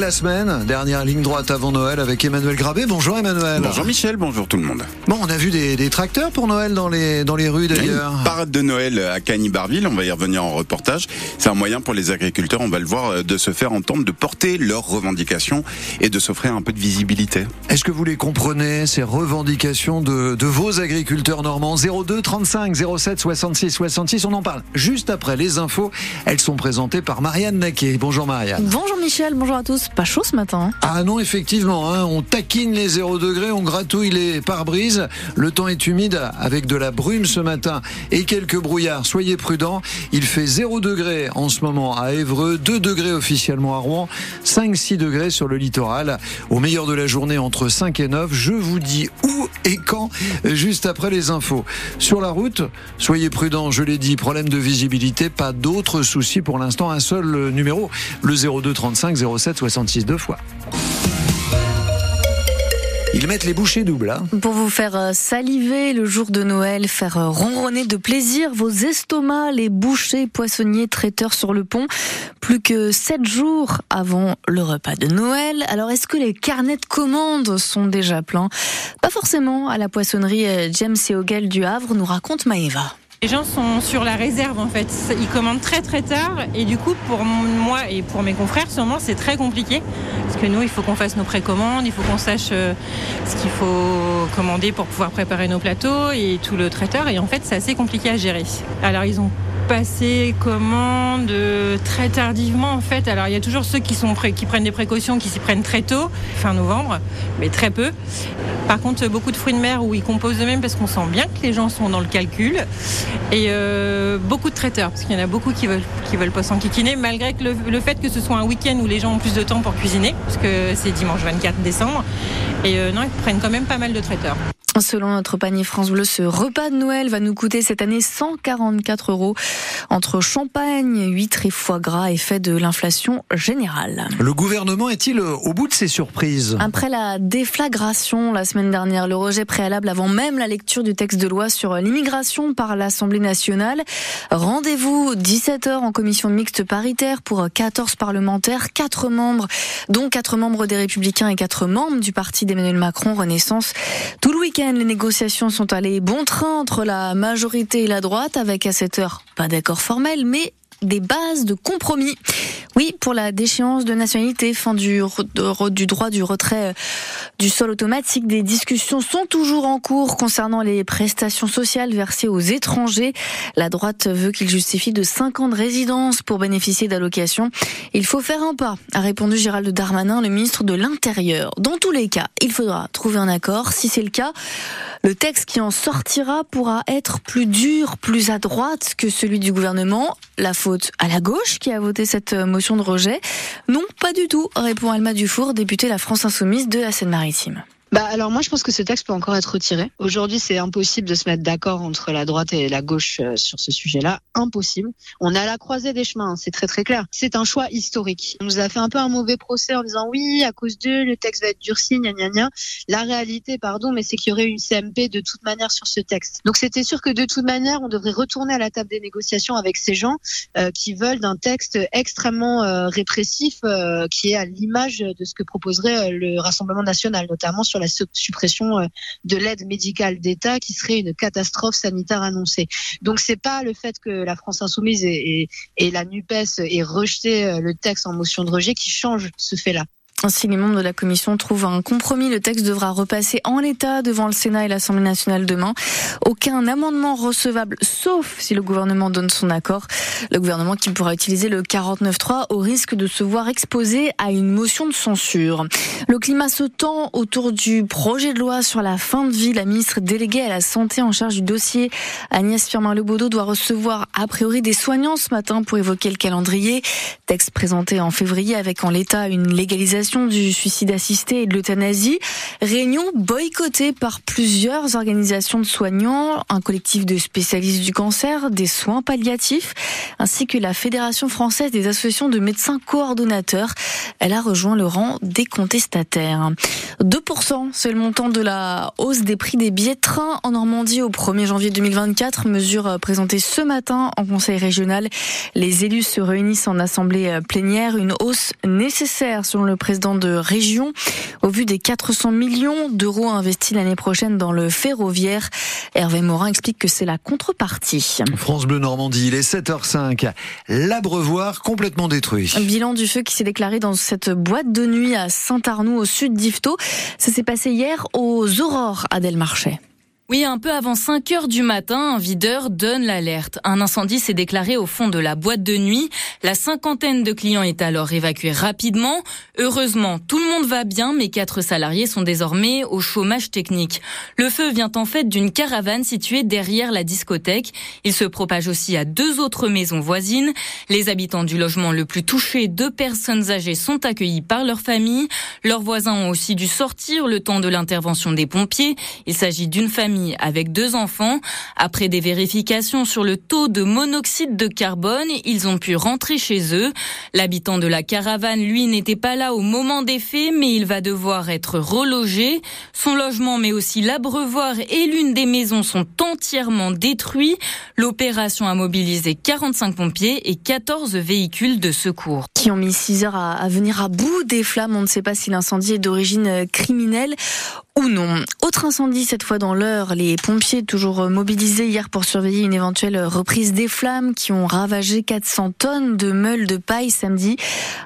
La semaine, dernière ligne droite avant Noël avec Emmanuel Grabé. Bonjour Emmanuel. Bonjour Michel, bonjour tout le monde. Bon, on a vu des, des tracteurs pour Noël dans les, dans les rues d'ailleurs. Parade de Noël à Cagny-Barville, on va y revenir en reportage. C'est un moyen pour les agriculteurs, on va le voir, de se faire entendre, de porter leurs revendications et de s'offrir un peu de visibilité. Est-ce que vous les comprenez, ces revendications de, de vos agriculteurs normands? 02 35 07 66 66, on en parle juste après les infos. Elles sont présentées par Marianne Naquet. Bonjour Marianne. Bonjour Michel, bonjour à tous pas chaud ce matin. Hein. Ah non, effectivement, hein, on taquine les 0 degrés, on gratouille les pare-brises. Le temps est humide avec de la brume ce matin et quelques brouillards. Soyez prudents. Il fait 0 degrés en ce moment à Évreux, 2 degrés officiellement à Rouen, 5-6 degrés sur le littoral. Au meilleur de la journée, entre 5 et 9. Je vous dis où et quand, juste après les infos. Sur la route, soyez prudents, je l'ai dit, problème de visibilité, pas d'autres soucis pour l'instant. Un seul numéro, le 02 35 07 60 deux fois. Ils mettent les bouchées doubles. Hein. Pour vous faire euh, saliver le jour de Noël, faire euh, ronronner de plaisir vos estomacs, les bouchers, poissonniers, traiteurs sur le pont. Plus que sept jours avant le repas de Noël. Alors est-ce que les carnets de commandes sont déjà pleins? Pas forcément. À la poissonnerie euh, James et du Havre, nous raconte Maëva. Les gens sont sur la réserve en fait. Ils commandent très très tard et du coup pour moi et pour mes confrères sûrement c'est très compliqué parce que nous il faut qu'on fasse nos précommandes, il faut qu'on sache euh, ce qu'il faut commander pour pouvoir préparer nos plateaux et tout le traiteur et en fait c'est assez compliqué à gérer. Alors ils passer commande très tardivement en fait. Alors il y a toujours ceux qui, sont qui prennent des précautions, qui s'y prennent très tôt, fin novembre, mais très peu. Par contre, beaucoup de fruits de mer où ils composent eux-mêmes parce qu'on sent bien que les gens sont dans le calcul. Et euh, beaucoup de traiteurs, parce qu'il y en a beaucoup qui veulent, qui veulent pas s'enquiquiner, malgré le, fait que ce soit un week-end où les gens ont plus de temps pour cuisiner, parce que c'est dimanche 24 décembre. Et euh, non, ils prennent quand même pas mal de traiteurs. Selon notre panier France Bleu, ce repas de Noël va nous coûter cette année 144 euros entre champagne, huîtres et foie gras, effet de l'inflation générale. Le gouvernement est-il au bout de ses surprises? Après la déflagration la semaine dernière, le rejet préalable avant même la lecture du texte de loi sur l'immigration par l'Assemblée nationale, rendez-vous 17h en commission mixte paritaire pour 14 parlementaires, 4 membres, dont 4 membres des Républicains et 4 membres du parti d'Emmanuel Macron Renaissance. Tout week-end, les négociations sont allées bon train entre la majorité et la droite, avec à cette heure pas d'accord formel, mais des bases de compromis. Oui, pour la déchéance de nationalité, fin du, du droit du retrait euh, du sol automatique, des discussions sont toujours en cours concernant les prestations sociales versées aux étrangers. La droite veut qu'il justifie de 5 ans de résidence pour bénéficier d'allocations. Il faut faire un pas, a répondu Gérald Darmanin, le ministre de l'Intérieur. Dans tous les cas, il faudra trouver un accord. Si c'est le cas, le texte qui en sortira pourra être plus dur, plus à droite que celui du gouvernement. La faute à la gauche qui a voté cette motion de rejet Non, pas du tout, répond Alma Dufour, députée La France Insoumise de la Seine-Maritime. Bah alors moi je pense que ce texte peut encore être retiré. Aujourd'hui c'est impossible de se mettre d'accord entre la droite et la gauche euh, sur ce sujet-là, impossible. On a la croisée des chemins, hein, c'est très très clair. C'est un choix historique. On nous a fait un peu un mauvais procès en disant oui à cause d'eux le texte va être durci, gna gna gna. La réalité, pardon, mais c'est qu'il y aurait une CMP de toute manière sur ce texte. Donc c'était sûr que de toute manière on devrait retourner à la table des négociations avec ces gens euh, qui veulent d'un texte extrêmement euh, répressif qui est à l'image de ce que proposerait le Rassemblement national, notamment sur la la suppression euh, de l'aide médicale d'État qui serait une catastrophe sanitaire annoncée. Donc c'est pas le fait que la France insoumise et, la Nupes aient rejeté euh, le texte en motion de rejet qui change ce fait-là. Si les membres de la commission trouvent un compromis, le texte devra repasser en l'état devant le Sénat et l'Assemblée nationale demain. Aucun amendement recevable, sauf si le gouvernement donne son accord. Le gouvernement qui pourra utiliser le 49.3 au risque de se voir exposé à une motion de censure. Le climat se tend autour du projet de loi sur la fin de vie. La ministre déléguée à la santé en charge du dossier, Agnès Firmin-Lebaudot, doit recevoir a priori des soignants ce matin pour évoquer le calendrier. Texte présenté en février avec en l'état une légalisation du suicide assisté et de l'euthanasie. Réunion boycottée par plusieurs organisations de soignants, un collectif de spécialistes du cancer, des soins palliatifs, ainsi que la Fédération française des associations de médecins coordonnateurs. Elle a rejoint le rang des contestataires. 2%, c'est le montant de la hausse des prix des billets de train en Normandie au 1er janvier 2024. Mesure présentée ce matin en conseil régional. Les élus se réunissent en assemblée plénière. Une hausse nécessaire selon le président de région au vu des 400 millions d'euros investis l'année prochaine dans le ferroviaire. Hervé Morin explique que c'est la contrepartie. France Bleu Normandie, il est 7h05. L'Abreuvoir complètement détruit. Bilan du feu qui s'est déclaré dans cette boîte de nuit à Saint-Arnoux au sud d'Yvetot. Ça s'est passé hier aux Aurores à Delmarchais. Oui, un peu avant 5 heures du matin, un videur donne l'alerte. Un incendie s'est déclaré au fond de la boîte de nuit. La cinquantaine de clients est alors évacuée rapidement. Heureusement, tout le monde va bien, mais quatre salariés sont désormais au chômage technique. Le feu vient en fait d'une caravane située derrière la discothèque. Il se propage aussi à deux autres maisons voisines. Les habitants du logement le plus touché, deux personnes âgées, sont accueillis par leur famille. Leurs voisins ont aussi dû sortir le temps de l'intervention des pompiers. Il s'agit d'une famille avec deux enfants. Après des vérifications sur le taux de monoxyde de carbone, ils ont pu rentrer chez eux. L'habitant de la caravane, lui, n'était pas là au moment des faits, mais il va devoir être relogé. Son logement, mais aussi l'abreuvoir et l'une des maisons sont entièrement détruits. L'opération a mobilisé 45 pompiers et 14 véhicules de secours. Qui ont mis 6 heures à venir à bout des flammes. On ne sait pas si l'incendie est d'origine criminelle ou non. Autre incendie cette fois dans l'heure, les pompiers toujours mobilisés hier pour surveiller une éventuelle reprise des flammes qui ont ravagé 400 tonnes de meules de paille samedi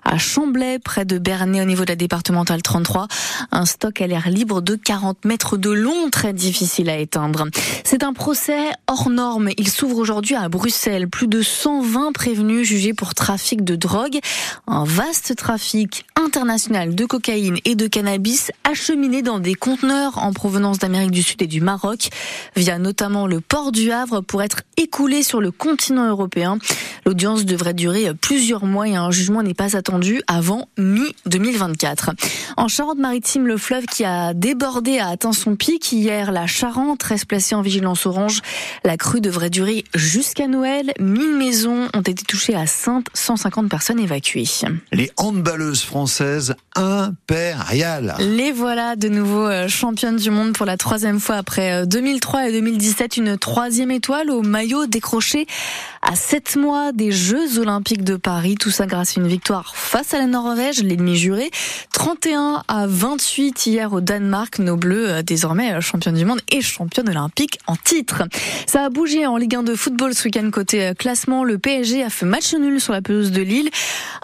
à Chamblay près de Bernay au niveau de la départementale 33. Un stock à l'air libre de 40 mètres de long, très difficile à éteindre. C'est un procès hors norme. Il s'ouvre aujourd'hui à Bruxelles. Plus de 120 prévenus jugés pour trafic de drogue. Un vaste trafic international de cocaïne et de cannabis acheminé dans des comptes en provenance d'Amérique du Sud et du Maroc, via notamment le port du Havre, pour être écoulé sur le continent européen. L'audience devrait durer plusieurs mois et un jugement n'est pas attendu avant mi-2024. En Charente-Maritime, le fleuve qui a débordé a atteint son pic hier. La Charente reste placée en vigilance orange. La crue devrait durer jusqu'à Noël. 1000 maisons ont été touchées à Sainte, 150 personnes évacuées. Les handballeuses françaises impériales. Les voilà de nouveau euh, championne du monde pour la troisième fois après 2003 euh, et 2017. Une troisième étoile au maillot décroché à sept mois des Jeux Olympiques de Paris. Tout ça grâce à une victoire face à la Norvège, l'ennemi juré. 31 à 28 hier au Danemark. Nos Bleus, euh, désormais euh, championne du monde et championne olympique en titre. Ça a bougé en Ligue 1 de football ce week-end côté classement. Le PSG a fait match nul sur la pelouse de Lille.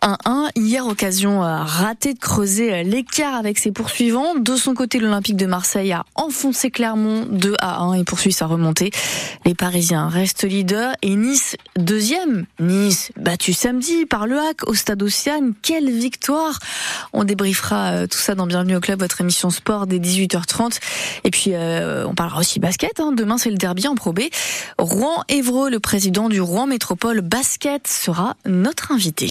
1-1. Hier, occasion ratée de creuser l'écart avec ses poursuivants. De son côté, l'Olympique de Marseille a enfoncé Clermont 2 à 1 et poursuit sa remontée. Les Parisiens restent leaders et Nice deuxième. Nice battu samedi par le Hack au Stade Océane. Quelle victoire On débriefera euh, tout ça dans Bienvenue au Club, votre émission sport dès 18h30. Et puis euh, on parlera aussi basket. Hein. Demain c'est le derby en Pro B. Rouen Évreux, le président du Rouen Métropole Basket, sera notre invité.